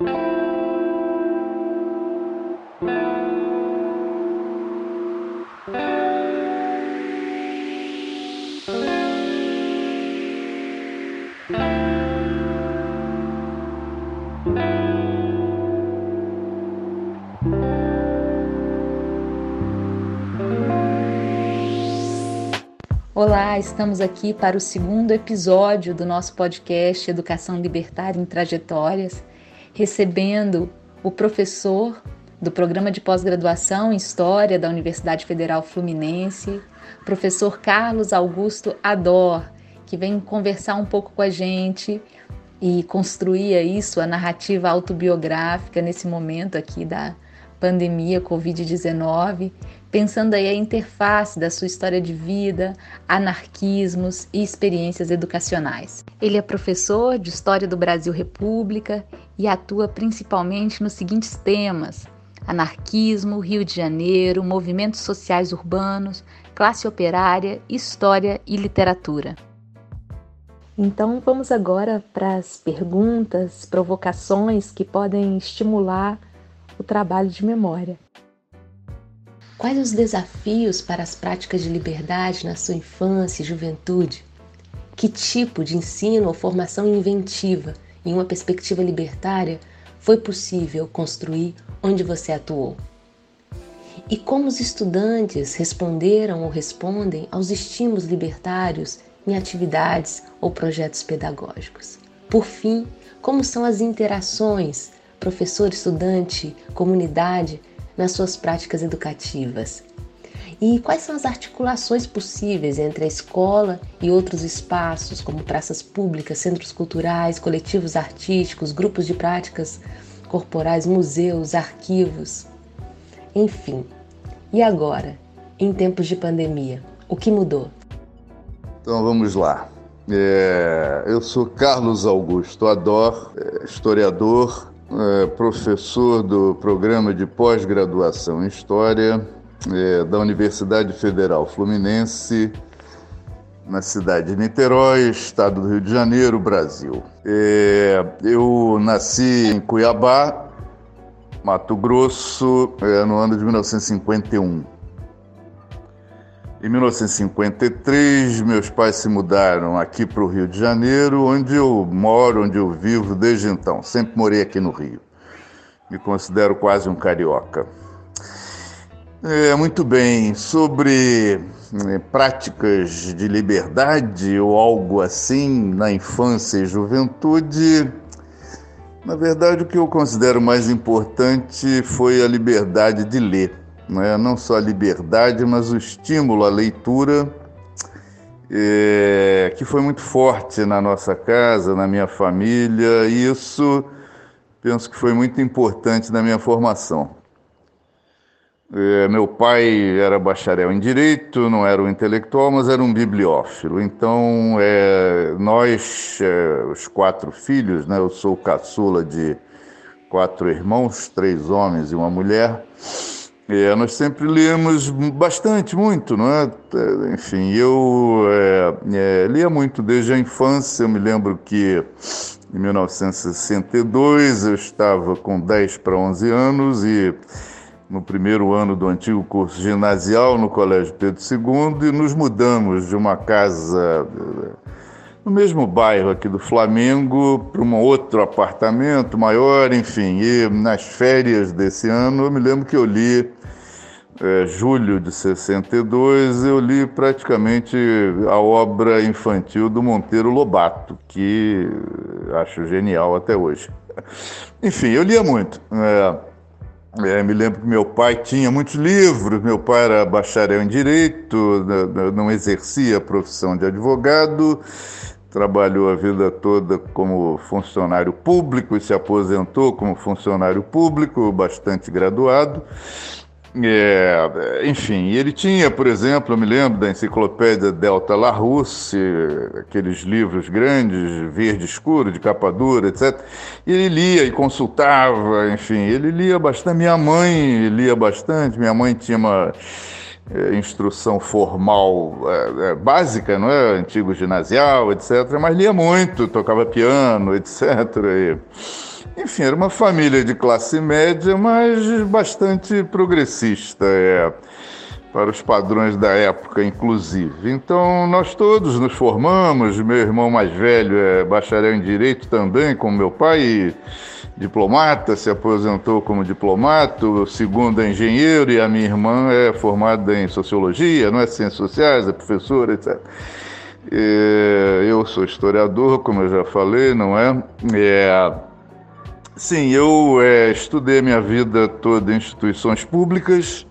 Olá, estamos aqui para o segundo episódio do nosso podcast Educação Libertária em Trajetórias, recebendo o professor do programa de pós-graduação em História da Universidade Federal Fluminense, professor Carlos Augusto Ador, que vem conversar um pouco com a gente e construir aí sua narrativa autobiográfica nesse momento aqui da pandemia Covid-19, pensando aí a interface da sua história de vida, anarquismos e experiências educacionais. Ele é professor de História do Brasil República e atua principalmente nos seguintes temas: anarquismo, Rio de Janeiro, movimentos sociais urbanos, classe operária, história e literatura. Então vamos agora para as perguntas, provocações que podem estimular o trabalho de memória. Quais os desafios para as práticas de liberdade na sua infância e juventude? Que tipo de ensino ou formação inventiva em uma perspectiva libertária foi possível construir onde você atuou? E como os estudantes responderam ou respondem aos estímulos libertários em atividades ou projetos pedagógicos? Por fim, como são as interações professor, estudante, comunidade nas suas práticas educativas? E quais são as articulações possíveis entre a escola e outros espaços, como praças públicas, centros culturais, coletivos artísticos, grupos de práticas corporais, museus, arquivos? Enfim. E agora, em tempos de pandemia, o que mudou? Então vamos lá. É, eu sou Carlos Augusto Ador, é, historiador, é, professor do programa de pós-graduação em História é, da Universidade Federal Fluminense, na cidade de Niterói, estado do Rio de Janeiro, Brasil. É, eu nasci em Cuiabá, Mato Grosso, é, no ano de 1951. Em 1953, meus pais se mudaram aqui para o Rio de Janeiro, onde eu moro, onde eu vivo desde então. Sempre morei aqui no Rio. Me considero quase um carioca. É, muito bem, sobre é, práticas de liberdade ou algo assim na infância e juventude, na verdade o que eu considero mais importante foi a liberdade de ler né? não só a liberdade, mas o estímulo à leitura, é, que foi muito forte na nossa casa, na minha família, e isso penso que foi muito importante na minha formação. É, meu pai era bacharel em direito, não era um intelectual, mas era um bibliófilo. Então, é, nós, é, os quatro filhos, né, eu sou caçula de quatro irmãos, três homens e uma mulher. É, nós sempre lemos bastante, muito, não é? é enfim, eu é, é, lia muito desde a infância. Eu me lembro que em 1962 eu estava com 10 para 11 anos e no primeiro ano do antigo curso ginasial no Colégio Pedro II e nos mudamos de uma casa no mesmo bairro aqui do Flamengo para um outro apartamento maior, enfim. E nas férias desse ano eu me lembro que eu li é, julho de 62, eu li praticamente a obra infantil do Monteiro Lobato, que acho genial até hoje. Enfim, eu lia muito. É, é, me lembro que meu pai tinha muitos livros, meu pai era bacharel em Direito, não exercia a profissão de advogado, trabalhou a vida toda como funcionário público e se aposentou como funcionário público, bastante graduado. É, enfim, ele tinha, por exemplo, eu me lembro da enciclopédia Delta Larousse, aqueles livros grandes, verde escuro, de capa dura, etc. Ele lia e consultava, enfim, ele lia bastante. Minha mãe lia bastante, minha mãe tinha uma é, instrução formal é, é, básica, não é? Antigo ginasial, etc. Mas lia muito, tocava piano, etc. E, enfim, era uma família de classe média, mas bastante progressista. É para os padrões da época, inclusive. Então, nós todos nos formamos. Meu irmão mais velho é bacharel em Direito também, como meu pai, diplomata, se aposentou como diplomata. O segundo é engenheiro e a minha irmã é formada em Sociologia, não é Ciências Sociais, é professora, etc. Eu sou historiador, como eu já falei, não é? é... Sim, eu é, estudei minha vida toda em instituições públicas,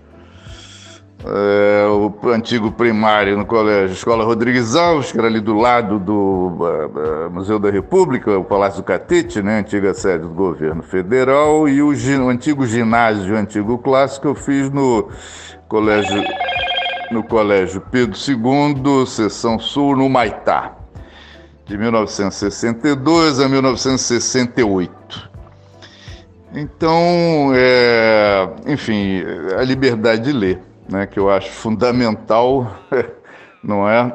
é, o antigo primário no colégio Escola Rodrigues Alves, que era ali do lado do uh, Museu da República, o Palácio do Catete, né, antiga sede do governo federal, e o, o antigo ginásio, o antigo clássico, eu fiz no colégio, no colégio Pedro II, seção sul, no Maitá, de 1962 a 1968. Então, é, enfim, a liberdade de ler né, que eu acho fundamental, não é?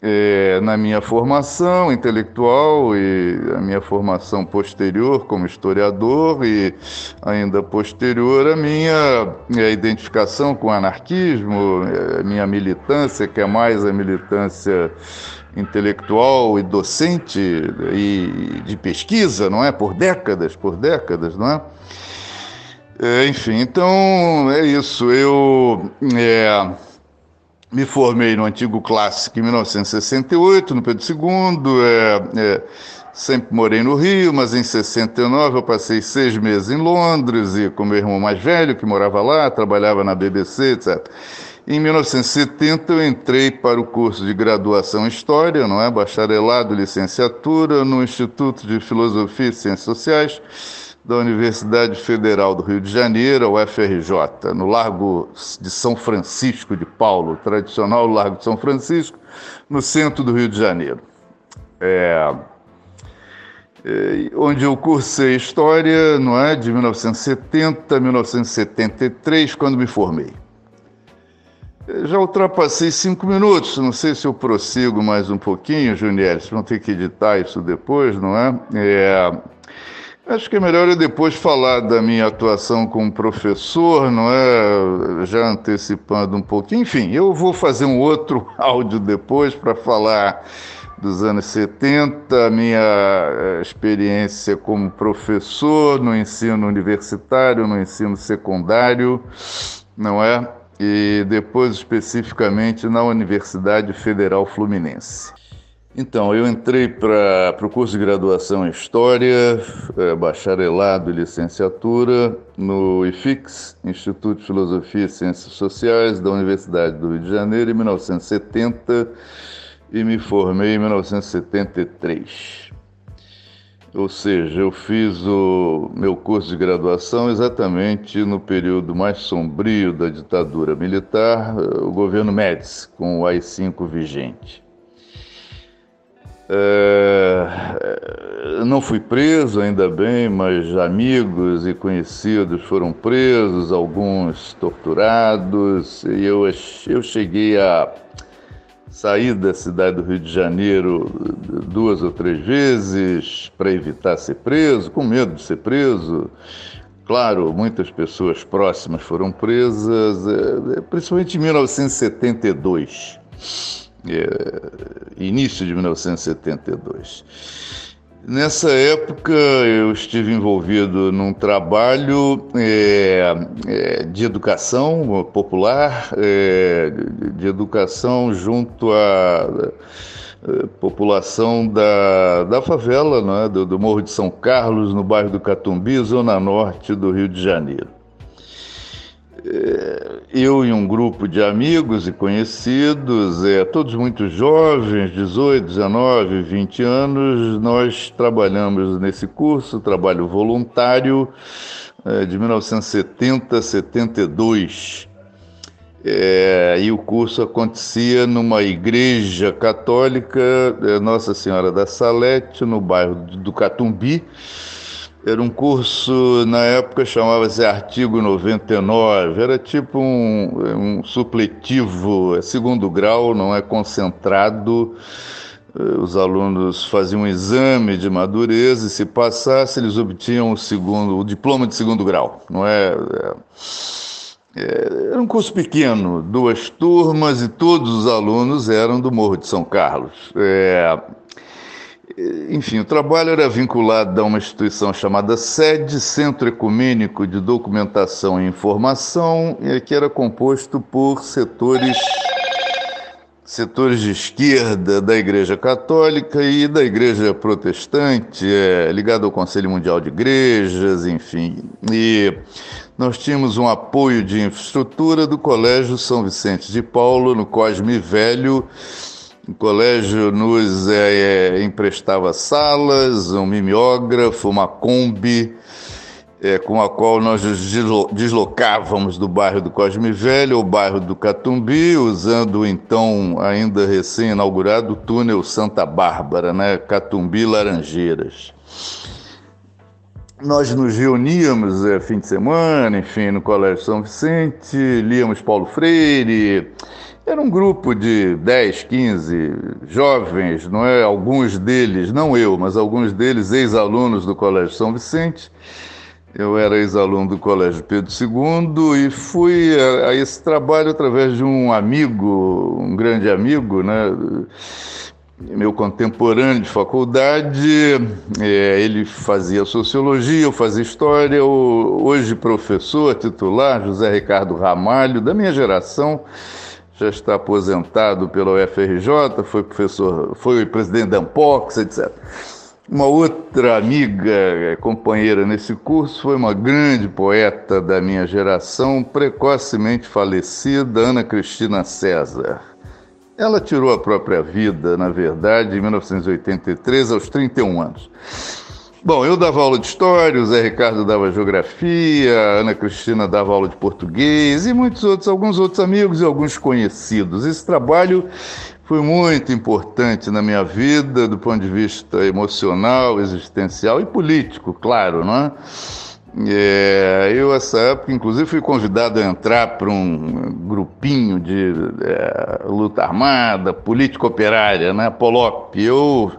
é? na minha formação intelectual e a minha formação posterior como historiador e ainda posterior a minha, minha identificação com o anarquismo, a minha militância, que é mais a militância intelectual e docente e de pesquisa, não é? Por décadas, por décadas, não é? É, enfim, então é isso. Eu é, me formei no antigo clássico em 1968, no Pedro II. É, é, sempre morei no Rio, mas em 69 eu passei seis meses em Londres e com meu irmão mais velho, que morava lá, trabalhava na BBC, etc. Em 1970 eu entrei para o curso de graduação em História, não é? Bacharelado, licenciatura no Instituto de Filosofia e Ciências Sociais da Universidade Federal do Rio de Janeiro, UFRJ, no Largo de São Francisco de Paulo, tradicional Largo de São Francisco, no centro do Rio de Janeiro. É, é, onde eu cursei História, não é, de 1970 a 1973, quando me formei. Já ultrapassei cinco minutos, não sei se eu prossigo mais um pouquinho, Juniel, vocês vão ter que editar isso depois, não é? é Acho que é melhor eu depois falar da minha atuação como professor, não é? Já antecipando um pouquinho. Enfim, eu vou fazer um outro áudio depois para falar dos anos 70, a minha eh, experiência como professor no ensino universitário, no ensino secundário, não é? E depois especificamente na Universidade Federal Fluminense. Então, eu entrei para o curso de graduação em História, é, bacharelado e licenciatura no IFIX, Instituto de Filosofia e Ciências Sociais da Universidade do Rio de Janeiro, em 1970 e me formei em 1973. Ou seja, eu fiz o meu curso de graduação exatamente no período mais sombrio da ditadura militar, o governo Médici, com o AI-5 vigente. É, não fui preso, ainda bem, mas amigos e conhecidos foram presos, alguns torturados, e eu, eu cheguei a sair da cidade do Rio de Janeiro duas ou três vezes para evitar ser preso, com medo de ser preso. Claro, muitas pessoas próximas foram presas, é, principalmente em 1972 é, início de 1972. Nessa época eu estive envolvido num trabalho é, é, de educação popular, é, de, educação junto à é, população da, da favela, é, do, do Morro de São Carlos, no bairro do Catumbi, zona norte do Rio de Janeiro. É, eu e um grupo de amigos e conhecidos, é, todos muito jovens, 18, 19, 20 anos, nós trabalhamos nesse curso, trabalho voluntário, é, de 1970 a 72. É, e o curso acontecia numa igreja católica, é, Nossa Senhora da Salete, no bairro do Catumbi, era um curso, na época chamava-se Artigo 99, era tipo um, um supletivo, é segundo grau, não é concentrado eh, os alunos faziam um exame de madureza e se passasse eles obtinham o segundo, o diploma de segundo grau, não é? é, era um curso pequeno, duas turmas e todos os alunos eram do Morro de São Carlos. É, enfim, o trabalho era vinculado a uma instituição chamada SED, Centro Ecumênico de Documentação e Informação, que era composto por setores setores de esquerda da Igreja Católica e da Igreja Protestante, é, ligado ao Conselho Mundial de Igrejas, enfim. E nós tínhamos um apoio de infraestrutura do Colégio São Vicente de Paulo, no Cosme Velho. O colégio nos é, é, emprestava salas, um mimeógrafo, uma Kombi, é, com a qual nós deslocávamos do bairro do Cosme Velho ao bairro do Catumbi, usando o então ainda recém-inaugurado túnel Santa Bárbara, né? Catumbi Laranjeiras. Nós nos reuníamos é, fim de semana, enfim, no Colégio São Vicente, líamos Paulo Freire. Era um grupo de 10, 15 jovens, não é? Alguns deles, não eu, mas alguns deles ex-alunos do Colégio São Vicente eu era ex-aluno do Colégio Pedro II e fui a, a, esse trabalho através de um amigo, um grande amigo, né? meu contemporâneo de faculdade, é, ele fazia sociologia, eu fazia história, hoje professor titular, José Ricardo Ramalho, da minha geração, já está aposentado pela UFRJ, foi professor, foi presidente da Ampox, etc. Uma outra amiga, eh, companheira nesse curso, foi uma grande poeta da minha geração, precocemente falecida, Ana Cristina César. Ela tirou a própria vida, na verdade, em 1983, aos 31 anos. Bom, eu dava aula de história, o Zé Ricardo dava geografia, a Ana Cristina dava aula de português e muitos outros, alguns outros amigos e alguns conhecidos. Esse trabalho foi muito importante na minha vida, do ponto de vista emocional, existencial e político, claro, não é? É, eu, essa época, inclusive, fui convidado a entrar para um grupinho de é, luta armada, política operária, né, Polop. Eu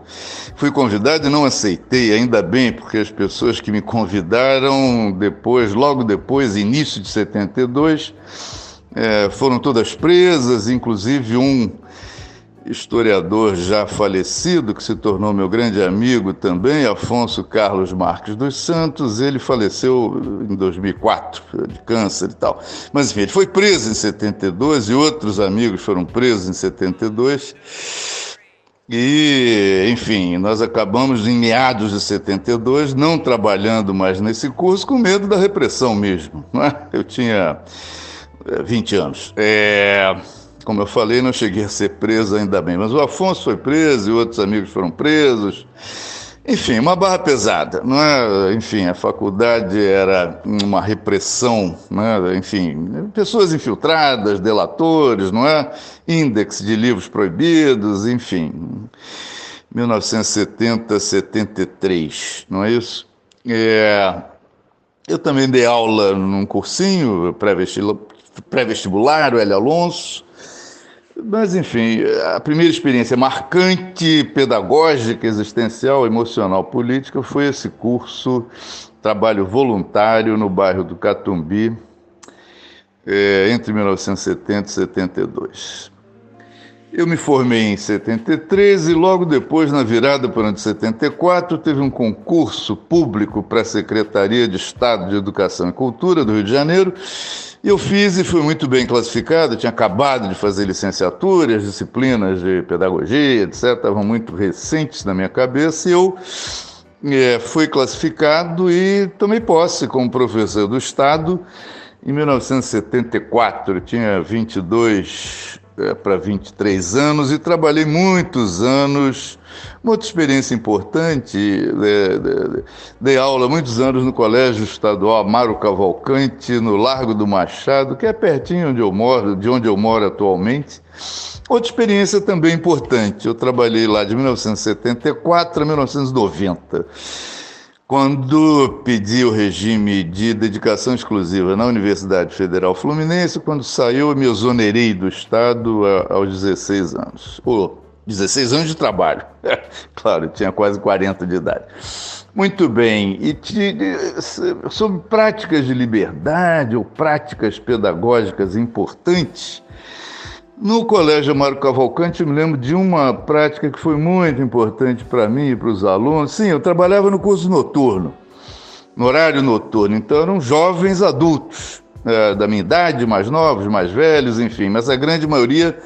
fui convidado e não aceitei, ainda bem, porque as pessoas que me convidaram depois, logo depois, início de 72, é, foram todas presas, inclusive um historiador já falecido, que se tornou meu grande amigo também, Afonso Carlos Marques dos Santos. Ele faleceu em 2004 de câncer e tal. Mas enfim, ele foi preso em 72 e outros amigos foram presos em 72. E, enfim, nós acabamos em meados de 72 não trabalhando mais nesse curso com medo da repressão mesmo. Né? Eu tinha 20 eh, anos. É... Como eu falei, não cheguei a ser preso ainda bem, mas o Afonso foi preso e outros amigos foram presos. Enfim, uma barra pesada, não é? Enfim, a faculdade era uma repressão, né? Enfim, pessoas infiltradas, delatores, não é? Índice de livros proibidos, enfim. 1970, 73, não é isso? É... Eu também dei aula num cursinho pré-vestibular, o Hélio Alonso, mas, enfim, a primeira experiência marcante, pedagógica, existencial, emocional, política foi esse curso, trabalho voluntário no bairro do Catumbi, é, entre 1970 e 72. Eu me formei em 73 e logo depois, na virada para o ano de 74, teve um concurso público para a Secretaria de Estado de Educação e Cultura do Rio de Janeiro eu fiz e fui muito bem classificado, tinha acabado de fazer licenciatura, as disciplinas de pedagogia, etc., estavam muito recentes na minha cabeça, e eu é, fui classificado e tomei posse como professor do Estado em 1974. Eu tinha 22 é, para 23 anos e trabalhei muitos anos uma outra experiência importante, é, dei aula muitos anos no Colégio Estadual Amaro Cavalcante, no Largo do Machado, que é pertinho onde eu moro, de onde eu moro atualmente. Outra experiência também importante, eu trabalhei lá de 1974 a 1990. Quando pedi o regime de dedicação exclusiva na Universidade Federal Fluminense, quando saiu, eu me exonerei do Estado aos 16 anos. 16 anos de trabalho. claro, tinha quase 40 de idade. Muito bem. E sobre práticas de liberdade ou práticas pedagógicas importantes, no Colégio Mário Cavalcante, eu me lembro de uma prática que foi muito importante para mim e para os alunos. Sim, eu trabalhava no curso noturno, no horário noturno, então eram jovens adultos, é, da minha idade, mais novos, mais velhos, enfim, mas a grande maioria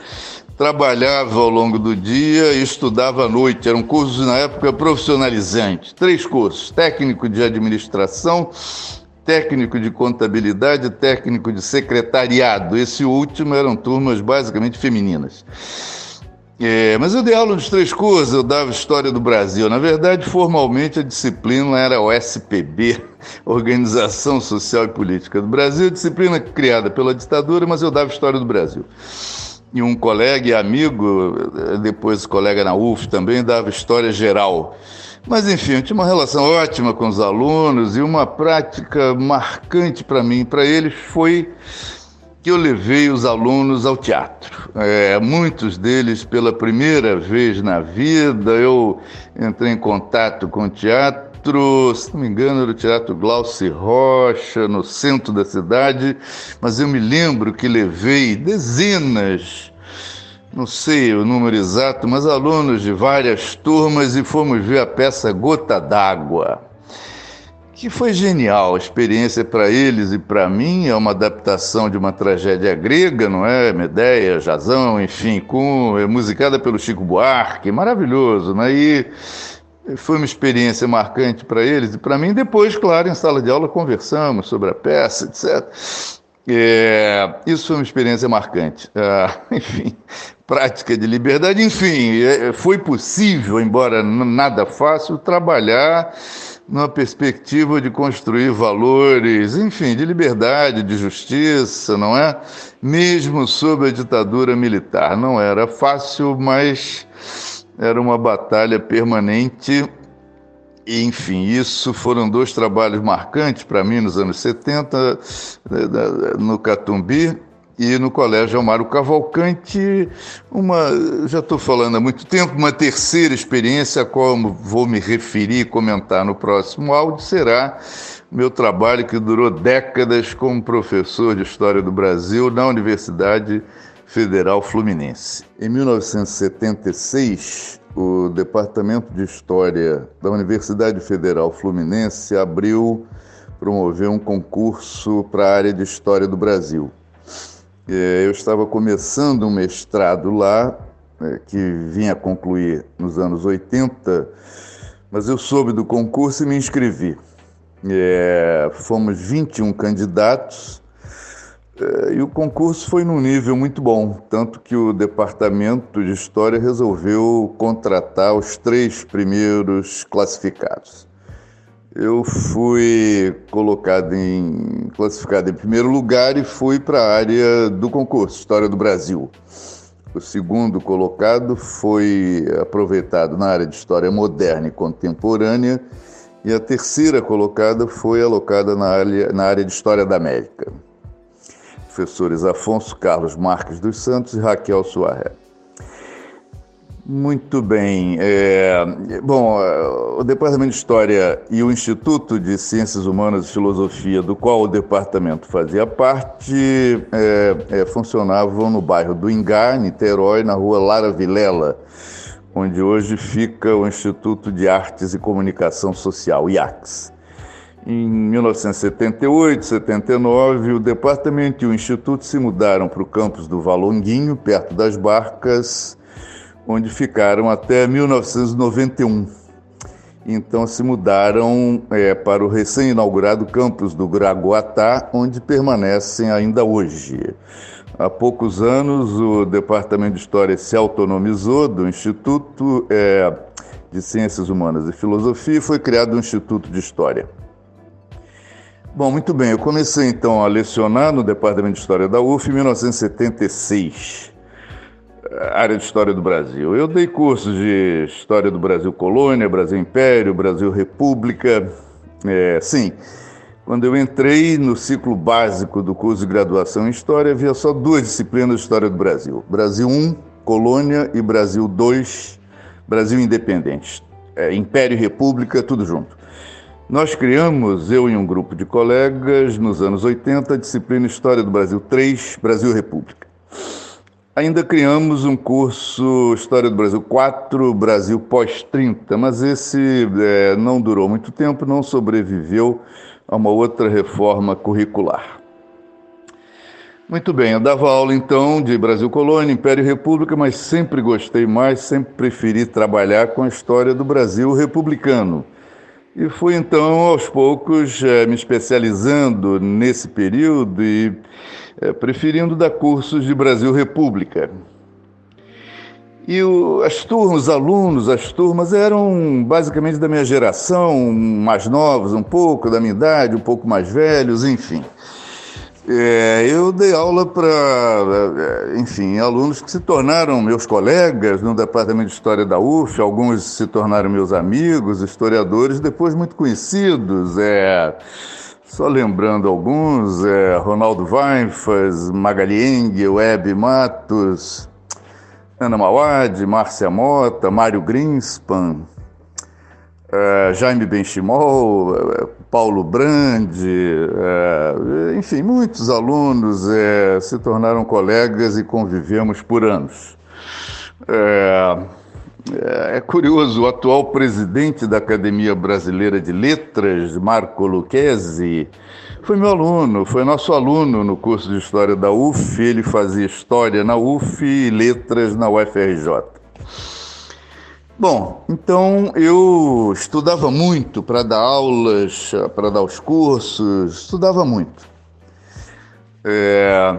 trabalhava ao longo do dia e estudava à noite. Eram cursos, na época, profissionalizantes. Três cursos: técnico de administração, técnico de contabilidade, técnico de secretariado. Esse último eram turmas basicamente femininas. É, mas eu dei aula nos três cursos, eu dava História do Brasil. Na verdade, formalmente a disciplina era o SPB, Organização Social e Política do Brasil, disciplina criada pela ditadura, mas eu dava História do Brasil e um colega e amigo, depois colega na UF também, dava história geral. Mas enfim, eu tinha uma relação ótima com os alunos e uma prática marcante para mim, para eles, foi que eu levei os alunos ao teatro. É, muitos deles pela primeira vez na vida, eu entrei em contato com o teatro teatro, se não me engano, era o Teatro Glauci Rocha, no centro da cidade, mas eu me lembro que levei dezenas, não sei o número exato, mas alunos de várias turmas e fomos ver a peça Gota d'Água, que foi genial, a experiência para eles e para mim, é uma adaptação de uma tragédia grega, não é? Medeia, Jazão, enfim, com, é musicada pelo Chico Buarque, maravilhoso, né? E foi uma experiência marcante para eles e para mim. Depois, claro, em sala de aula conversamos sobre a peça, etc. É, isso foi uma experiência marcante. É, enfim, prática de liberdade. Enfim, é, foi possível, embora nada fácil, trabalhar numa perspectiva de construir valores, enfim, de liberdade, de justiça, não é? Mesmo sob a ditadura militar. Não era fácil, mas era uma batalha permanente. Enfim, isso foram dois trabalhos marcantes para mim nos anos 70, eh, no Catumbi e no Colégio Amaro Cavalcante, uma, já estou falando há muito tempo, uma terceira experiência a qual vou me referir e comentar no próximo áudio será meu trabalho que durou décadas como professor de História do Brasil na Universidade Federal Fluminense. Em 1976, o Departamento de História da Universidade Federal Fluminense abriu, promoveu um concurso para a área de História do Brasil. Eu estava começando um mestrado lá, né, que vinha concluir nos anos 80, mas eu soube do concurso e me inscrevi. É, fomos 21 candidatos é, e o concurso foi num nível muito bom, tanto que o departamento de história resolveu contratar os três primeiros classificados. Eu fui colocado em classificado em primeiro lugar e fui para a área do concurso História do Brasil. O segundo colocado foi aproveitado na área de História Moderna e Contemporânea e a terceira colocada foi alocada na área, na área de História da América professores Afonso Carlos Marques dos Santos e Raquel Suaré. Muito bem. É, bom, o Departamento de História e o Instituto de Ciências Humanas e Filosofia, do qual o departamento fazia parte, é, é, funcionavam no bairro do Ingá, Niterói, na rua Lara Vilela, onde hoje fica o Instituto de Artes e Comunicação Social, IACS. Em 1978, 79, o departamento e o instituto se mudaram para o campus do Valonguinho, perto das Barcas, onde ficaram até 1991. Então se mudaram é, para o recém-inaugurado campus do Graguatá, onde permanecem ainda hoje. Há poucos anos, o Departamento de História se autonomizou do Instituto é, de Ciências Humanas e Filosofia e foi criado o Instituto de História. Bom, muito bem. Eu comecei então a lecionar no Departamento de História da UF em 1976, área de História do Brasil. Eu dei cursos de História do Brasil Colônia, Brasil Império, Brasil República. É, sim, quando eu entrei no ciclo básico do curso de graduação em História, havia só duas disciplinas de História do Brasil: Brasil 1, Colônia e Brasil 2, Brasil Independente. É, Império e República, tudo junto. Nós criamos, eu e um grupo de colegas, nos anos 80, a disciplina História do Brasil 3, Brasil República. Ainda criamos um curso História do Brasil 4, Brasil pós-30, mas esse é, não durou muito tempo, não sobreviveu a uma outra reforma curricular. Muito bem, eu dava aula então de Brasil Colônia, Império e República, mas sempre gostei mais, sempre preferi trabalhar com a história do Brasil republicano. E fui então, aos poucos, é, me especializando nesse período e é, preferindo dar cursos de Brasil República. E o, as turmas, os alunos, as turmas eram basicamente da minha geração, mais novos um pouco, da minha idade, um pouco mais velhos, enfim. É, eu dei aula para, é, enfim, alunos que se tornaram meus colegas no Departamento de História da UF, alguns se tornaram meus amigos, historiadores, depois muito conhecidos. É, só lembrando alguns, é, Ronaldo Weinfas, Magali Web Matos, Ana Mawad, Márcia Mota, Mário Greenspan, é, Jaime Benchimol, é, Paulo Brandi, é, enfim, muitos alunos é, se tornaram colegas e convivemos por anos. É, é, é curioso, o atual presidente da Academia Brasileira de Letras, Marco Lucchesi, foi meu aluno, foi nosso aluno no curso de História da UF. Ele fazia História na UF e Letras na UFRJ. Bom, então eu estudava muito para dar aulas, para dar os cursos, estudava muito. É,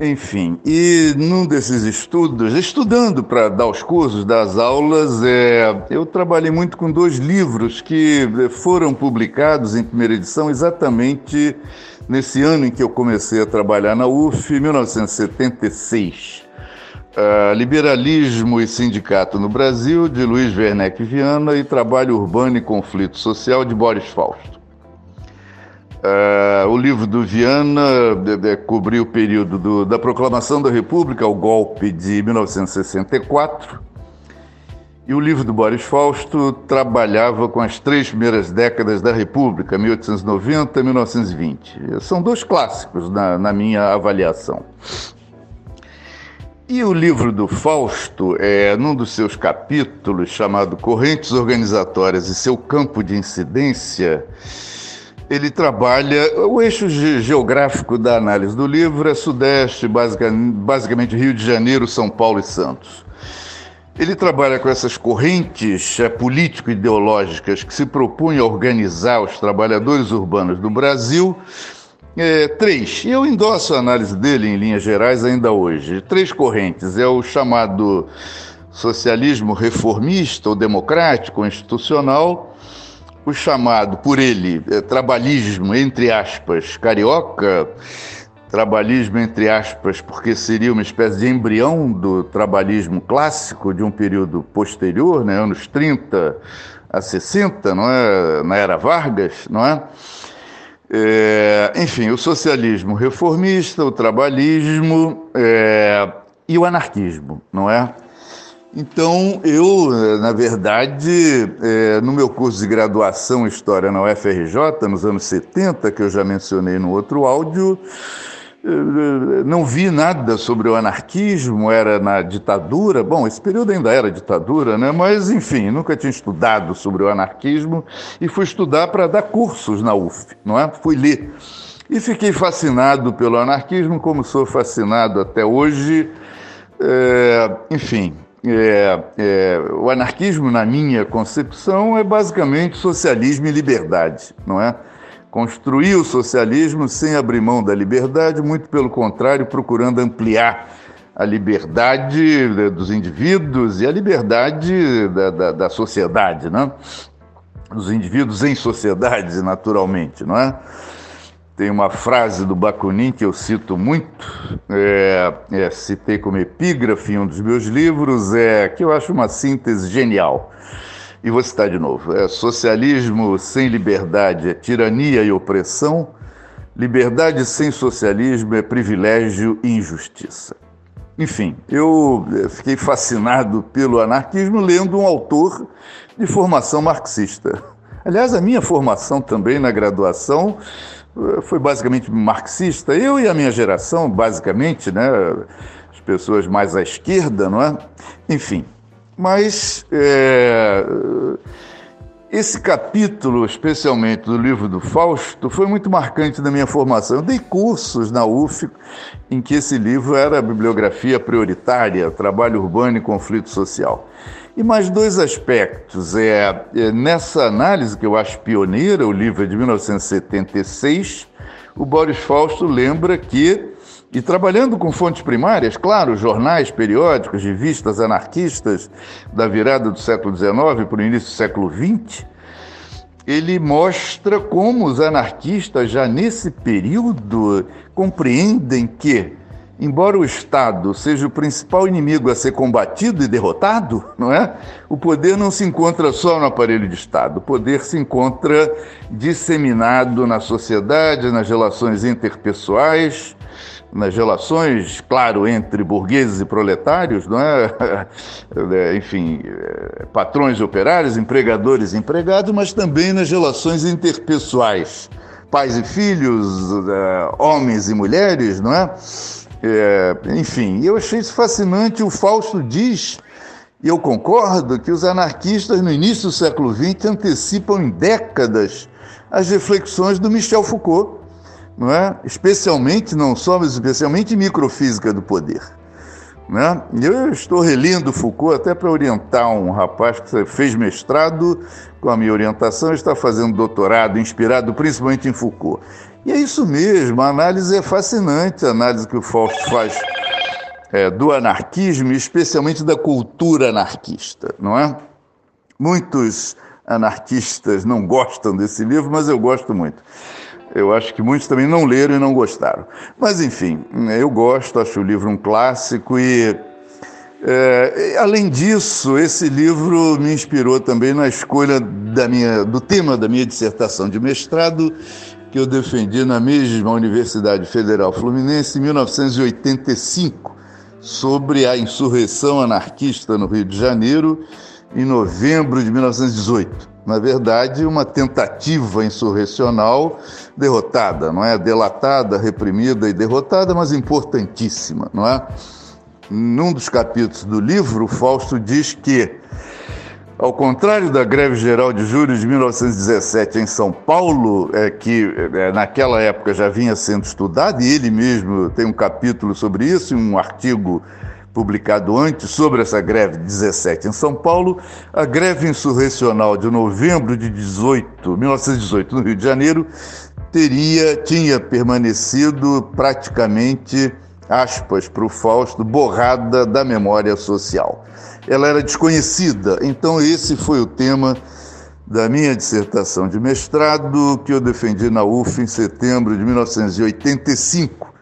enfim, e num desses estudos, estudando para dar os cursos, dar as aulas, é, eu trabalhei muito com dois livros que foram publicados em primeira edição exatamente nesse ano em que eu comecei a trabalhar na UF, 1976. Uh, Liberalismo e Sindicato no Brasil, de Luiz Werneck Viana, e Trabalho Urbano e Conflito Social, de Boris Fausto. Uh, o livro do Viana de, de, cobriu o período do, da proclamação da República, o golpe de 1964. E o livro do Boris Fausto trabalhava com as três primeiras décadas da República, 1890 e 1920. São dois clássicos na, na minha avaliação. E o livro do Fausto, é, num dos seus capítulos, chamado Correntes Organizatórias e seu Campo de Incidência, ele trabalha. O eixo geográfico da análise do livro é Sudeste, basicamente Rio de Janeiro, São Paulo e Santos. Ele trabalha com essas correntes é, político-ideológicas que se propunham a organizar os trabalhadores urbanos do Brasil. É, três, eu endosso a análise dele em linhas gerais ainda hoje. Três correntes: é o chamado socialismo reformista ou democrático institucional o chamado por ele é, trabalhismo, entre aspas, carioca, trabalhismo, entre aspas, porque seria uma espécie de embrião do trabalhismo clássico de um período posterior, né, anos 30 a 60, não é? na era Vargas, não é? É enfim, o socialismo reformista, o trabalhismo é, e o anarquismo, não é? Então, eu, na verdade, é, no meu curso de graduação em História na UFRJ, nos anos 70, que eu já mencionei no outro áudio, não vi nada sobre o anarquismo, era na ditadura. Bom, esse período ainda era ditadura, né? Mas, enfim, nunca tinha estudado sobre o anarquismo e fui estudar para dar cursos na UF, não é? Fui ler. E fiquei fascinado pelo anarquismo, como sou fascinado até hoje. É, enfim, é, é, o anarquismo, na minha concepção, é basicamente socialismo e liberdade, não é? Construir o socialismo sem abrir mão da liberdade, muito pelo contrário, procurando ampliar a liberdade dos indivíduos e a liberdade da, da, da sociedade, né? Dos indivíduos em sociedade, naturalmente, não é? Tem uma frase do Bakunin que eu cito muito, é, é, citei como epígrafe em um dos meus livros, é, que eu acho uma síntese genial. E vou citar de novo: é, socialismo sem liberdade é tirania e opressão, liberdade sem socialismo é privilégio e injustiça. enfim, eu fiquei fascinado pelo anarquismo lendo um autor de formação marxista. Aliás, a minha formação também na graduação eh, foi basicamente marxista. Eu e a minha geração, basicamente, né, as pessoas mais à esquerda, não é? Enfim, mas é, esse capítulo, especialmente do livro do Fausto, foi muito marcante na minha formação. Eu dei cursos na UF em que esse livro era a bibliografia prioritária, trabalho urbano e conflito social. E mais dois aspectos. É, é, nessa análise que eu acho pioneira, o livro é de 1976, o Boris Fausto lembra que e trabalhando com fontes primárias, claro, jornais, periódicos, revistas anarquistas da virada do século XIX para o início do século XX, ele mostra como os anarquistas, já nesse período, compreendem que, embora o Estado seja o principal inimigo a ser combatido e derrotado, não é? O poder não se encontra só no aparelho de Estado, o poder se encontra disseminado na sociedade, nas relações interpessoais, nas relações, claro, entre burgueses e proletários, não é? é? Enfim, é, patrões e operários, empregadores e empregados, mas também nas relações interpessoais, pais e filhos, é, homens e mulheres, não é? Enfim, eu achei isso fascinante. O Fausto diz, e eu concordo, que os anarquistas no início do século XX antecipam em décadas as reflexões do Michel Foucault não é? especialmente, não só, mas especialmente microfísica do poder. Né? Eu estou relendo Foucault até para orientar um rapaz que fez mestrado com a minha orientação está fazendo doutorado, inspirado principalmente em Foucault. E é isso mesmo, a análise é fascinante, a análise que o Fausto faz é, do anarquismo, especialmente da cultura anarquista, não é? Muitos anarquistas não gostam desse livro, mas eu gosto muito. Eu acho que muitos também não leram e não gostaram. Mas, enfim, eu gosto, acho o livro um clássico e, é, além disso, esse livro me inspirou também na escolha da minha, do tema da minha dissertação de mestrado, que eu defendi na mesma Universidade Federal Fluminense em 1985, sobre a insurreição anarquista no Rio de Janeiro, em novembro de 1918 na verdade, uma tentativa insurrecional derrotada, não é? Delatada, reprimida e derrotada, mas importantíssima, não é? Num dos capítulos do livro, Fausto diz que, ao contrário da greve geral de julho de 1917 em São Paulo, é, que é, naquela época já vinha sendo estudado, e ele mesmo tem um capítulo sobre isso, um artigo publicado antes sobre essa greve de 17 em São Paulo, a greve insurrecional de novembro de 18, 1918 no Rio de Janeiro teria tinha permanecido praticamente aspas para o Fausto borrada da memória social. Ela era desconhecida, então esse foi o tema da minha dissertação de mestrado que eu defendi na UF em setembro de 1985.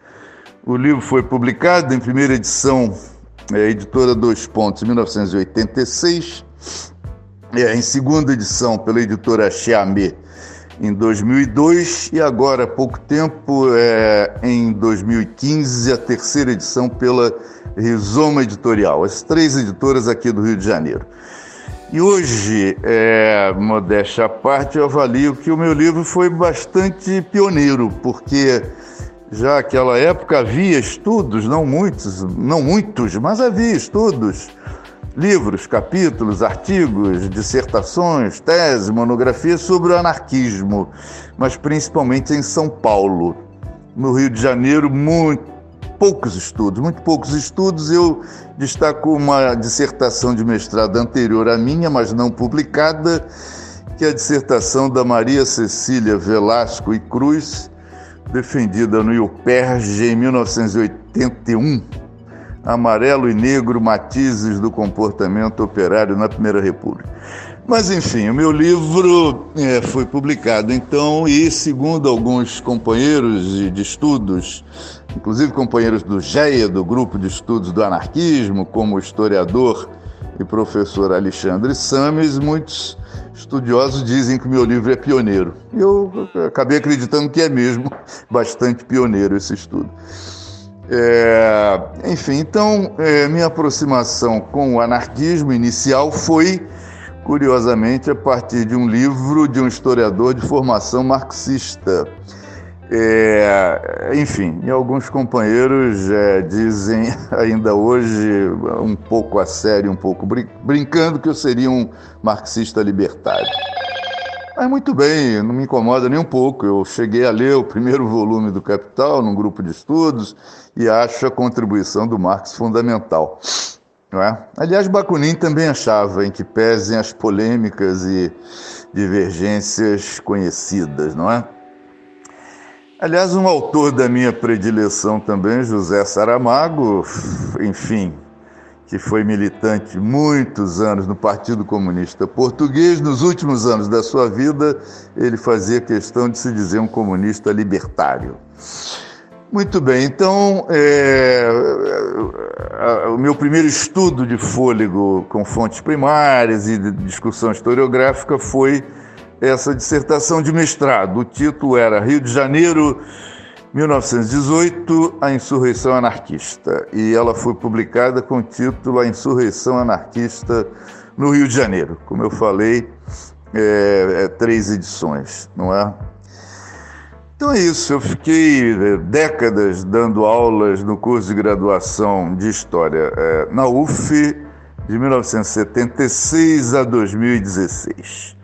O livro foi publicado em primeira edição é, editora Dois Pontos, 1986, é, em segunda edição pela editora Chiamé, em 2002, e agora há pouco tempo, é, em 2015, a terceira edição pela Rizoma Editorial, as três editoras aqui do Rio de Janeiro. E hoje, é, modéstia à parte, eu avalio que o meu livro foi bastante pioneiro, porque já naquela época havia estudos, não muitos, não muitos, mas havia estudos, livros, capítulos, artigos, dissertações, teses, monografias sobre o anarquismo, mas principalmente em São Paulo. No Rio de Janeiro, muito poucos estudos, muito poucos estudos. Eu destaco uma dissertação de mestrado anterior à minha, mas não publicada, que é a dissertação da Maria Cecília Velasco e Cruz, defendida no IUPERJ em 1981, Amarelo e Negro, Matizes do Comportamento Operário na Primeira República. Mas, enfim, o meu livro é, foi publicado então, e segundo alguns companheiros de, de estudos, inclusive companheiros do GEA, do Grupo de Estudos do Anarquismo, como o historiador e professor Alexandre Sames, muitos Estudiosos dizem que o meu livro é pioneiro. Eu acabei acreditando que é mesmo bastante pioneiro esse estudo. É, enfim, então, é, minha aproximação com o anarquismo inicial foi, curiosamente, a partir de um livro de um historiador de formação marxista. É, enfim, alguns companheiros é, dizem ainda hoje, um pouco a sério, um pouco brin brincando, que eu seria um marxista libertário. Mas muito bem, não me incomoda nem um pouco. Eu cheguei a ler o primeiro volume do Capital num grupo de estudos e acho a contribuição do Marx fundamental. É? Aliás, Bakunin também achava, em que pesem as polêmicas e divergências conhecidas, não é? Aliás, um autor da minha predileção também, José Saramago, enfim, que foi militante muitos anos no Partido Comunista Português. Nos últimos anos da sua vida, ele fazia questão de se dizer um comunista libertário. Muito bem, então é, o meu primeiro estudo de fôlego com fontes primárias e de discussão historiográfica foi essa dissertação de mestrado. O título era Rio de Janeiro, 1918, A Insurreição Anarquista. E ela foi publicada com o título A Insurreição Anarquista no Rio de Janeiro. Como eu falei, é, é, três edições, não é? Então é isso, eu fiquei é, décadas dando aulas no curso de graduação de História é, na UF, de 1976 a 2016.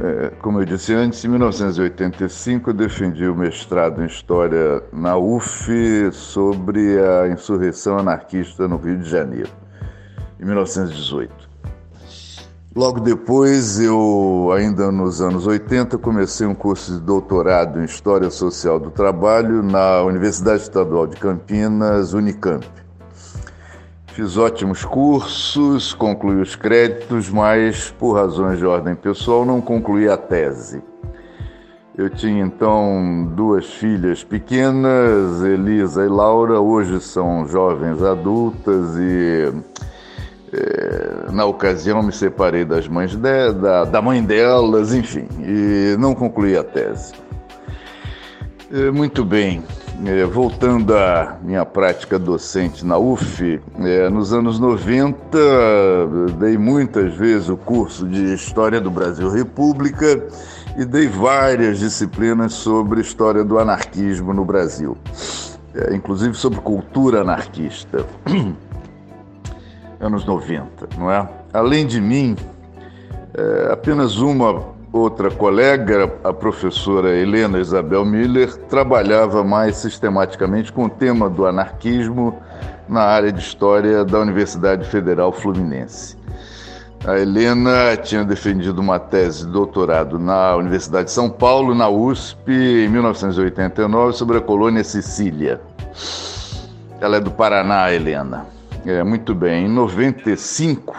É, como eu disse antes, em 1985 eu defendi o mestrado em História na UF sobre a insurreição anarquista no Rio de Janeiro, em 1918. Logo depois, eu, ainda nos anos 80, comecei um curso de doutorado em História Social do Trabalho na Universidade Estadual de Campinas, Unicamp. Fiz ótimos cursos, concluí os créditos, mas por razões de ordem pessoal não concluí a tese. Eu tinha então duas filhas pequenas, Elisa e Laura, hoje são jovens adultas e é, na ocasião me separei das mães de, da, da mãe delas, enfim, e não concluí a tese. É, muito bem, voltando à minha prática docente na UF, é, nos anos 90 dei muitas vezes o curso de História do Brasil República e dei várias disciplinas sobre história do anarquismo no Brasil, é, inclusive sobre cultura anarquista. anos 90, não é? Além de mim, é, apenas uma outra colega, a professora Helena Isabel Miller, trabalhava mais sistematicamente com o tema do anarquismo na área de História da Universidade Federal Fluminense. A Helena tinha defendido uma tese de doutorado na Universidade de São Paulo, na USP, em 1989, sobre a colônia Sicília. Ela é do Paraná, Helena. É, muito bem. Em 95,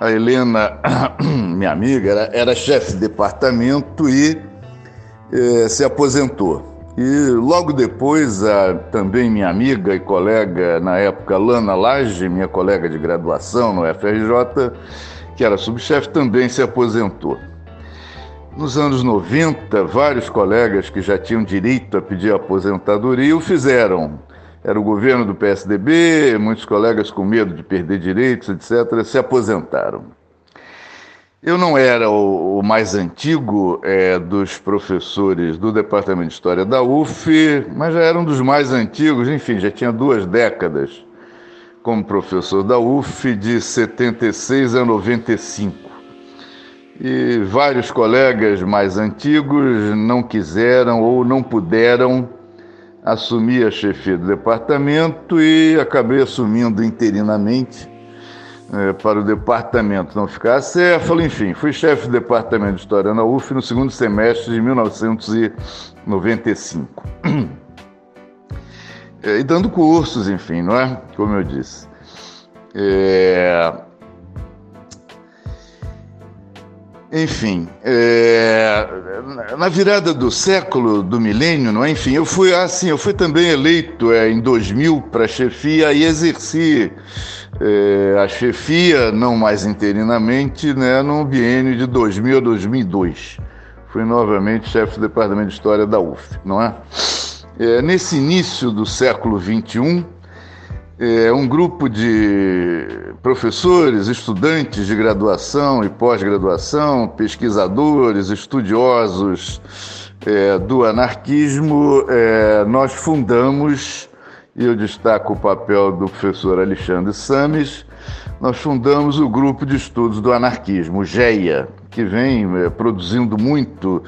a Helena, minha amiga, era, era chefe de departamento e é, se aposentou. E logo depois, a, também minha amiga e colega, na época, Lana Lage, minha colega de graduação no FRJ, que era subchefe, também se aposentou. Nos anos 90, vários colegas que já tinham direito a pedir aposentadoria o fizeram era o governo do PSDB, muitos colegas com medo de perder direitos, etc., se aposentaram. Eu não era o, o mais antigo é, dos professores do Departamento de História da UF, mas já era um dos mais antigos, enfim, já tinha duas décadas como professor da UF, de 76 a 95. E vários colegas mais antigos não quiseram ou não puderam assumi a chefia do departamento e acabei assumindo interinamente é, para o departamento não ficar acéfalo, enfim, fui chefe do departamento de História na UF no segundo semestre de 1995. É, e dando cursos, enfim, não é? Como eu disse. É, Enfim, é, na virada do século, do milênio, não é? Enfim, eu fui assim, eu fui também eleito é, em 2000 para chefia e exerci é, a chefia, não mais interinamente, né, no biênio de 2000 a 2002. Fui novamente chefe do departamento de história da UF, não é? é, nesse início do século XXI, é, um grupo de professores, estudantes de graduação e pós-graduação, pesquisadores, estudiosos é, do anarquismo, é, nós fundamos, e eu destaco o papel do professor Alexandre Sames, nós fundamos o grupo de estudos do anarquismo, o que vem é, produzindo muito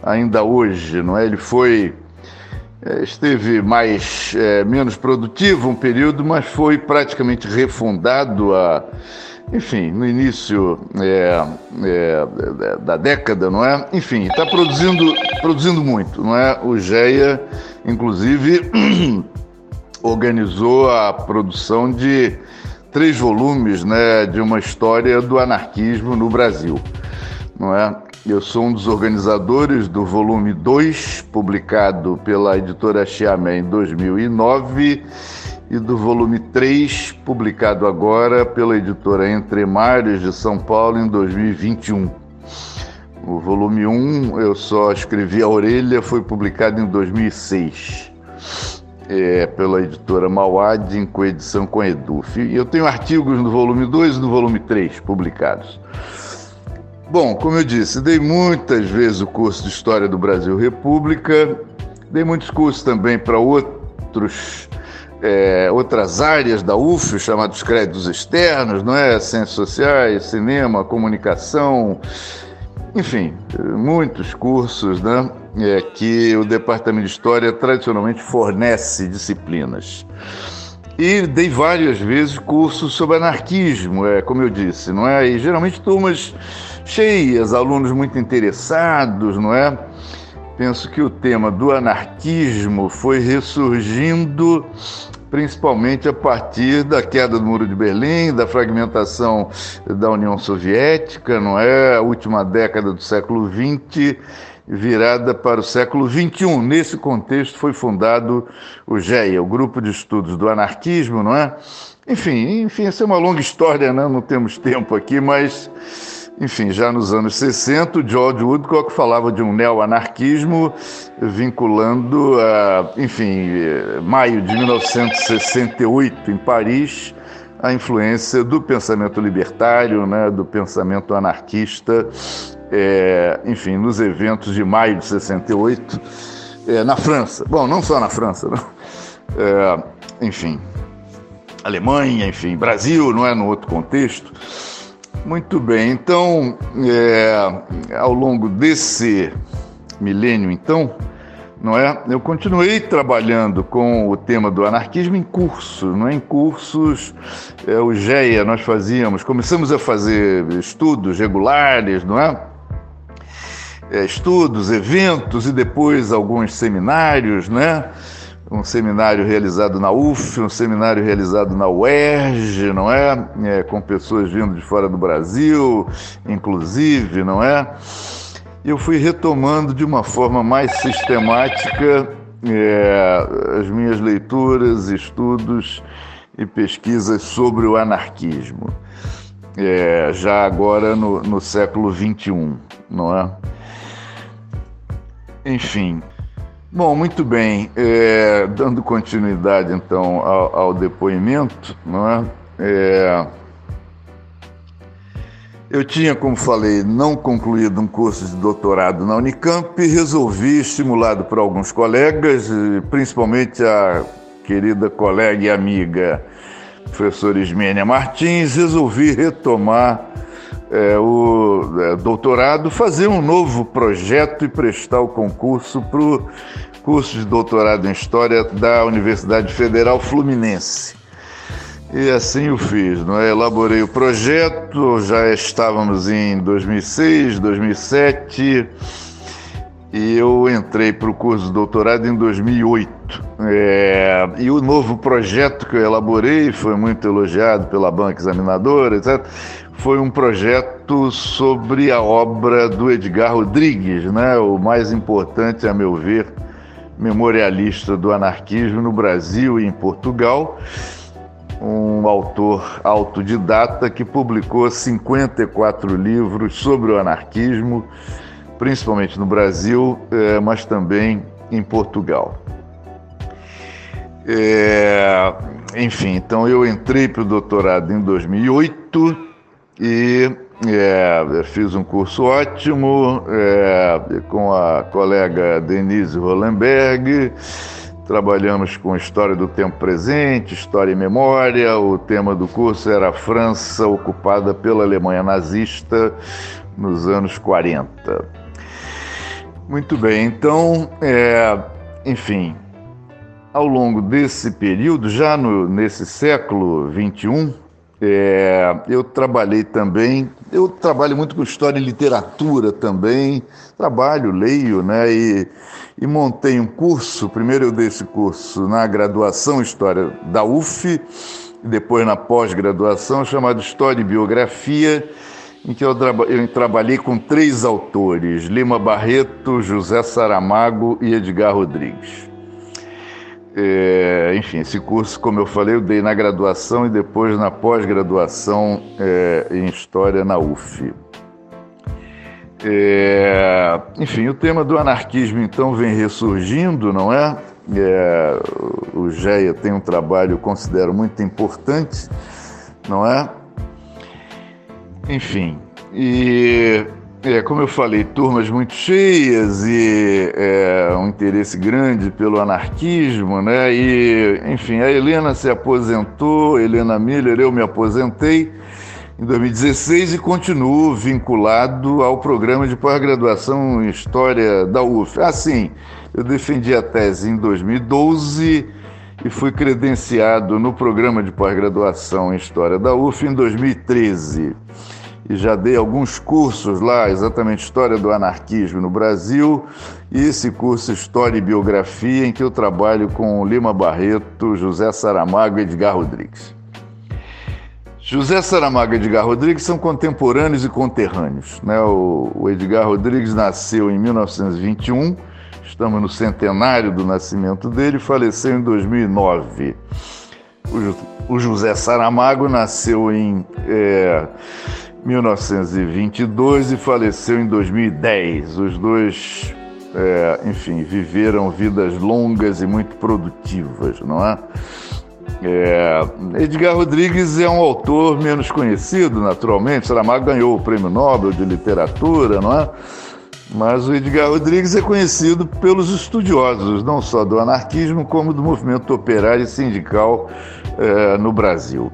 ainda hoje, não é? Ele foi esteve mais é, menos produtivo um período, mas foi praticamente refundado a, enfim, no início é, é, da década, não é? Enfim, está produzindo, produzindo muito, não é? O GEA, inclusive, organizou a produção de três volumes, né, de uma história do anarquismo no Brasil, não é? Eu sou um dos organizadores do volume 2, publicado pela editora Xiamé em 2009, e do volume 3, publicado agora pela editora Entre Mares de São Paulo em 2021. O volume 1 eu só escrevi a orelha, foi publicado em 2006. É, pela editora Mauad, em coedição com Eduf. E eu tenho artigos no volume 2 e no volume 3 publicados. Bom, como eu disse, dei muitas vezes o curso de História do Brasil República, dei muitos cursos também para outros, é, outras áreas da UF, chamados créditos externos, não é? Ciências sociais, cinema, comunicação, enfim, muitos cursos, né? É, que o Departamento de História tradicionalmente fornece disciplinas. E dei várias vezes cursos sobre anarquismo, é, como eu disse, não é? E geralmente turmas cheias, alunos muito interessados, não é? Penso que o tema do anarquismo foi ressurgindo principalmente a partir da queda do Muro de Berlim, da fragmentação da União Soviética, não é? A última década do século XX virada para o século XXI. Nesse contexto foi fundado o GEA, o Grupo de Estudos do Anarquismo, não é? Enfim, enfim, essa é uma longa história, né? não temos tempo aqui, mas enfim, já nos anos 60, George Woodcock falava de um neo-anarquismo vinculando, a, enfim, maio de 1968, em Paris, a influência do pensamento libertário, né, do pensamento anarquista, é, enfim, nos eventos de maio de 68, é, na França. Bom, não só na França. É, enfim, Alemanha, enfim, Brasil, não é, no outro contexto. Muito bem, então, é, ao longo desse milênio, então, não é? Eu continuei trabalhando com o tema do anarquismo em cursos, não é? Em cursos, é, o GEA nós fazíamos, começamos a fazer estudos regulares, não é? é estudos, eventos e depois alguns seminários, né? Um seminário realizado na UF, um seminário realizado na UERJ, não é? é? Com pessoas vindo de fora do Brasil, inclusive, não é? Eu fui retomando de uma forma mais sistemática é, as minhas leituras, estudos e pesquisas sobre o anarquismo, é, já agora no, no século XXI, não é? Enfim, Bom, muito bem. É, dando continuidade então ao, ao depoimento, não é? é? Eu tinha, como falei, não concluído um curso de doutorado na Unicamp e resolvi, estimulado por alguns colegas, principalmente a querida colega e amiga professora Ismênia Martins, resolvi retomar é, o é, doutorado, fazer um novo projeto e prestar o concurso para o curso de doutorado em História da Universidade Federal Fluminense. E assim o fiz, não é? elaborei o projeto, já estávamos em 2006, 2007 e eu entrei para o curso de doutorado em 2008. É, e o novo projeto que eu elaborei foi muito elogiado pela banca examinadora, etc. Foi um projeto sobre a obra do Edgar Rodrigues, né? o mais importante, a meu ver, memorialista do anarquismo no Brasil e em Portugal, um autor autodidata que publicou 54 livros sobre o anarquismo, principalmente no Brasil, eh, mas também em Portugal. É, enfim, então eu entrei para o doutorado em 2008 e é, fiz um curso ótimo é, com a colega Denise Rollenberg. Trabalhamos com história do tempo presente, história e memória. O tema do curso era a França ocupada pela Alemanha nazista nos anos 40. Muito bem, então, é, enfim, ao longo desse período, já no, nesse século 21, é, eu trabalhei também, eu trabalho muito com história e literatura também, trabalho, leio, né, e, e montei um curso, primeiro eu dei esse curso na graduação História da UF, depois na pós-graduação, chamado História e Biografia, em que eu, eu trabalhei com três autores, Lima Barreto, José Saramago e Edgar Rodrigues. É, enfim, esse curso, como eu falei, eu dei na graduação e depois na pós-graduação é, em História na UF. É, enfim, o tema do anarquismo então vem ressurgindo, não é? é o GEA tem um trabalho, considero muito importante, não é? Enfim, e é, como eu falei, turmas muito cheias e é, um interesse grande pelo anarquismo, né? E, enfim, a Helena se aposentou, Helena Miller, eu me aposentei em 2016 e continuo vinculado ao programa de pós-graduação em História da UF. Assim, eu defendi a tese em 2012 e fui credenciado no programa de pós-graduação em História da UF em 2013 e já dei alguns cursos lá, exatamente História do Anarquismo no Brasil, e esse curso História e Biografia, em que eu trabalho com Lima Barreto, José Saramago e Edgar Rodrigues. José Saramago e Edgar Rodrigues são contemporâneos e conterrâneos. Né? O, Edgar Rodrigues nasceu em 1921, estamos no centenário do nascimento dele, faleceu em 2009. O, José Saramago nasceu em. É, 1922 e faleceu em 2010. Os dois, é, enfim, viveram vidas longas e muito produtivas, não é? é? Edgar Rodrigues é um autor menos conhecido, naturalmente. Saramago ganhou o Prêmio Nobel de Literatura, não é? Mas o Edgar Rodrigues é conhecido pelos estudiosos, não só do anarquismo, como do movimento operário e sindical é, no Brasil.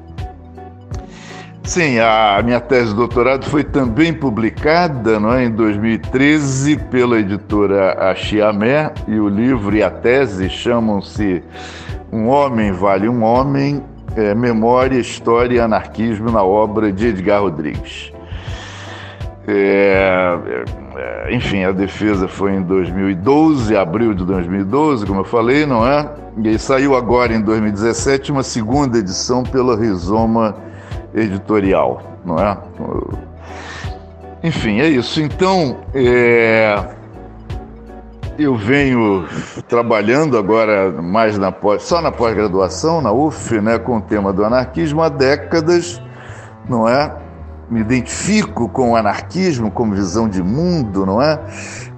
Sim, a minha tese de doutorado foi também publicada não é, em 2013 pela editora Achiamé e o livro e a tese chamam-se Um Homem Vale um Homem, é, Memória, História e Anarquismo na obra de Edgar Rodrigues. É, é, enfim, a defesa foi em 2012, abril de 2012, como eu falei, não é? E saiu agora em 2017 uma segunda edição pela Rizoma editorial, não é? Enfim, é isso. Então, é... eu venho trabalhando agora mais na pós, só na pós-graduação, na UF, né, com o tema do anarquismo há décadas, não é? Me identifico com o anarquismo como visão de mundo, não é?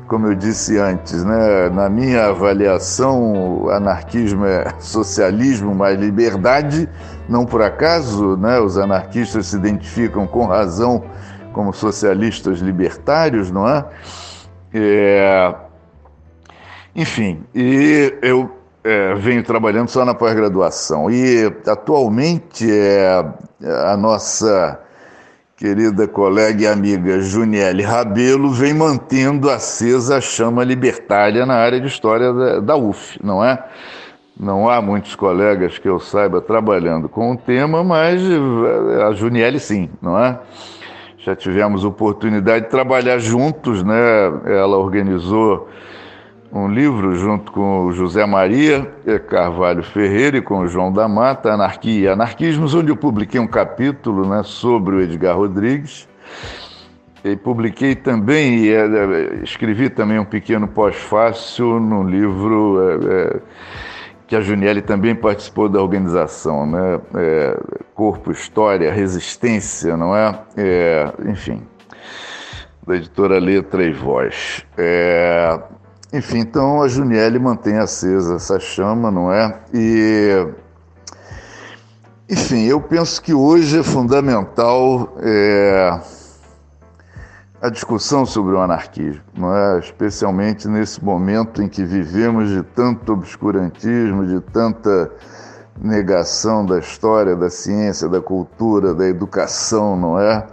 Como eu disse antes, né, na minha avaliação, anarquismo é socialismo mais liberdade, não por acaso, né, os anarquistas se identificam com razão como socialistas libertários, não é? é... Enfim, e eu é, venho trabalhando só na pós-graduação e atualmente é, a nossa querida colega e amiga Juniele Rabelo vem mantendo acesa a chama libertária na área de história da, da UF, não é? Não há muitos colegas que eu saiba trabalhando com o tema, mas a Juniele sim, não é? Já tivemos oportunidade de trabalhar juntos, né? Ela organizou um livro junto com o José Maria Carvalho Ferreira e com o João da Mata, Anarquia e Anarquismos, onde eu publiquei um capítulo né, sobre o Edgar Rodrigues. E publiquei também, e é, escrevi também um pequeno pós-fácil no livro é, é, que a Juniele também participou da organização, né? É, Corpo, História, Resistência, não é? é? Enfim, da editora Letra e Voz. É, enfim, então a Juniele mantém acesa essa chama, não é? E enfim, eu penso que hoje é fundamental é, a discussão sobre o anarquismo, é? especialmente nesse momento em que vivemos de tanto obscurantismo, de tanta negação da história, da ciência, da cultura, da educação, não é?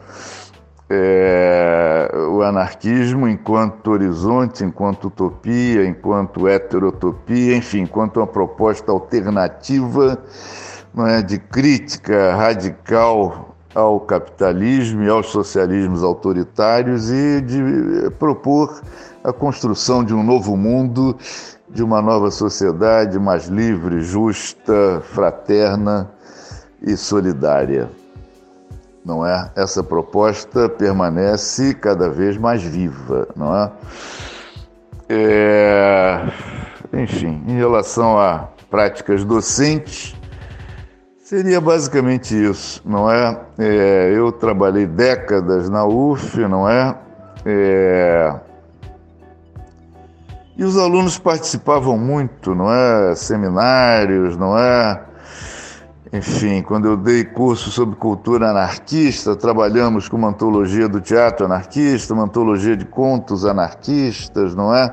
é o anarquismo enquanto horizonte, enquanto utopia, enquanto heterotopia, enfim, enquanto uma proposta alternativa é, de crítica radical ao capitalismo e aos socialismos autoritários e de propor a construção de um novo mundo, de uma nova sociedade mais livre, justa, fraterna e solidária. Não é? Essa proposta permanece cada vez mais viva, não é? é... Enfim, em relação a práticas docentes, Seria basicamente isso, não é? é? eu trabalhei décadas na UF, não é? é? E os alunos participavam muito, não é? Seminários, não é? Enfim, quando eu dei curso sobre cultura anarquista, trabalhamos com uma antologia do teatro anarquista, uma antologia de contos anarquistas, não é?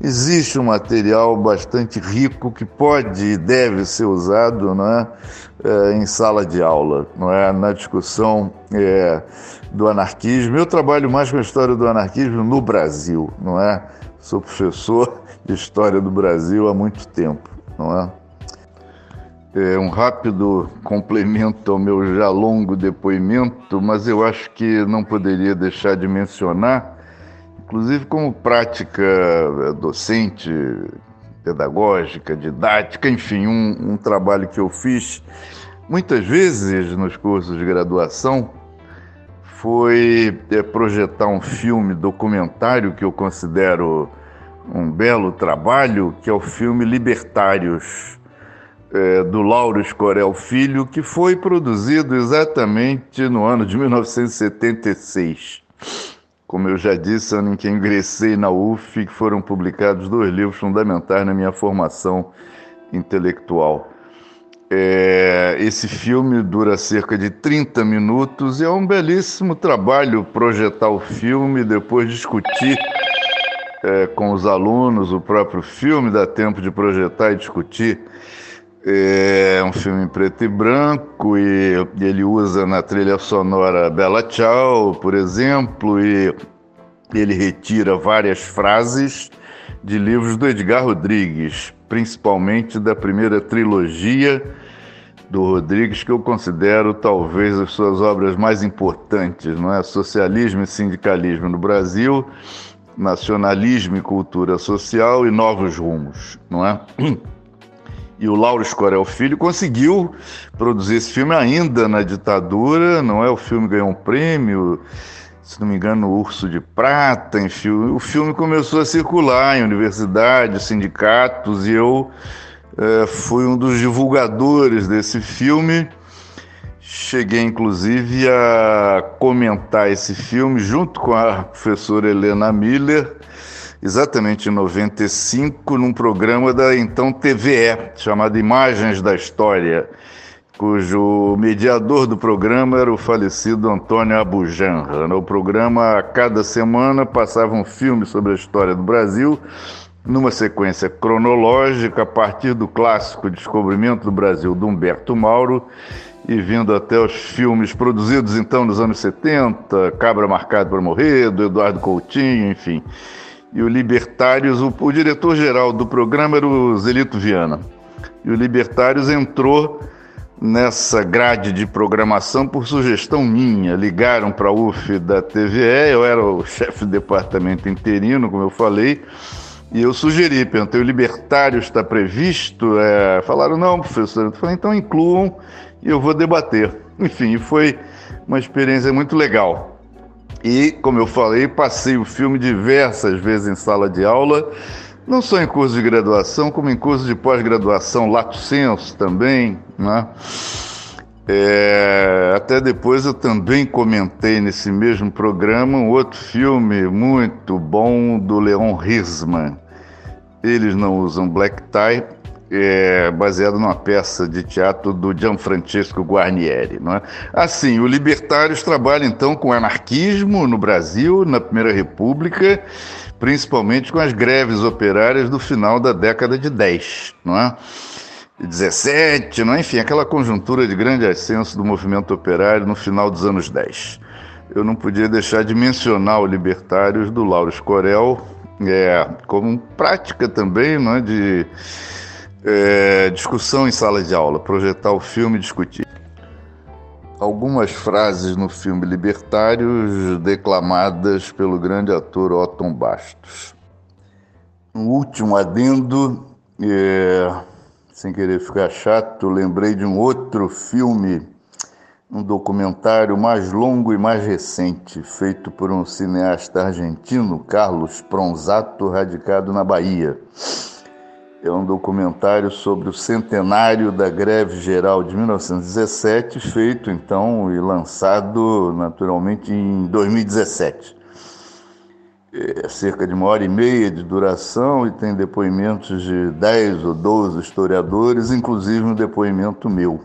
Existe um material bastante rico que pode e deve ser usado, não é? É em sala de aula, não é? Na discussão é, do anarquismo. Eu trabalho mais com a história do anarquismo no Brasil, não é? Sou professor de história do Brasil há muito tempo, não é? É um rápido complemento ao meu já longo depoimento, mas eu acho que não poderia deixar de mencionar, inclusive como prática é, docente, pedagógica, didática, enfim, um, um trabalho que eu fiz muitas vezes nos cursos de graduação foi é, projetar um filme documentário que eu considero um belo trabalho, que é o filme Libertários é, do Lauro Escorel Filho, que foi produzido exatamente no ano de 1976. Como eu já disse, ano em que ingressei na UF, foram publicados dois livros fundamentais na minha formação intelectual. É, esse filme dura cerca de 30 minutos e é um belíssimo trabalho projetar o filme, depois discutir é, com os alunos o próprio filme, dá tempo de projetar e discutir é um filme em preto e branco e ele usa na trilha sonora Bela Tchau, por exemplo, e ele retira várias frases de livros do Edgar Rodrigues, principalmente da primeira trilogia do Rodrigues, que eu considero talvez as suas obras mais importantes, não é? Socialismo e Sindicalismo no Brasil, Nacionalismo e Cultura Social e Novos Rumos, não é? e o Lauro Escorel Filho conseguiu produzir esse filme ainda na ditadura, não é? O filme ganhou um prêmio, se não me engano, Urso de Prata, enfim. O filme começou a circular em universidades, sindicatos, e eu é, fui um dos divulgadores desse filme. Cheguei, inclusive, a comentar esse filme junto com a professora Helena Miller exatamente em 95, num programa da então TVE, chamado Imagens da História, cujo mediador do programa era o falecido Antônio Abujanra. O programa, a cada semana, passava um filme sobre a história do Brasil, numa sequência cronológica, a partir do clássico Descobrimento do Brasil, de Humberto Mauro, e vindo até os filmes produzidos então nos anos 70, Cabra Marcado para Morrer, do Eduardo Coutinho, enfim e o Libertários, o, o diretor-geral do programa era o Zelito Viana. E o Libertários entrou nessa grade de programação por sugestão minha. Ligaram para a UF da TVE, eu era o chefe de departamento interino, como eu falei, e eu sugeri, perguntei, o Libertário está previsto? É, falaram, não, professor. Eu falei, então incluam e eu vou debater. Enfim, foi uma experiência muito legal. E, como eu falei, passei o filme diversas vezes em sala de aula, não só em curso de graduação, como em curso de pós-graduação, lato senso também, né? É, até depois eu também comentei nesse mesmo programa um outro filme muito bom do Leon Risman, Eles Não Usam Black Tie, é, baseado numa peça de teatro do Gianfrancesco Guarnieri. Não é? Assim, o Libertários trabalha então com anarquismo no Brasil, na Primeira República, principalmente com as greves operárias do final da década de 10, não é? 17, não é? enfim, aquela conjuntura de grande ascenso do movimento operário no final dos anos 10. Eu não podia deixar de mencionar o Libertários do Lauro Escorel, é, como prática também não é? de é, discussão em sala de aula, projetar o filme e discutir. Algumas frases no filme Libertários declamadas pelo grande ator Otton Bastos. Um último adendo, é, sem querer ficar chato, lembrei de um outro filme, um documentário mais longo e mais recente, feito por um cineasta argentino, Carlos Pronzato, radicado na Bahia. É um documentário sobre o centenário da greve geral de 1917, feito então e lançado naturalmente em 2017. É cerca de uma hora e meia de duração e tem depoimentos de 10 ou 12 historiadores, inclusive um depoimento meu.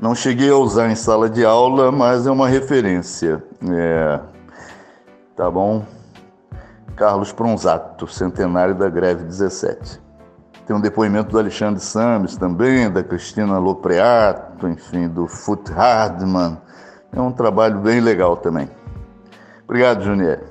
Não cheguei a usar em sala de aula, mas é uma referência. É, tá bom? Carlos Pronzato, centenário da greve 17. Tem um depoimento do Alexandre Sames também, da Cristina Lopreato, enfim, do Foot Hardman. É um trabalho bem legal também. Obrigado, Junier.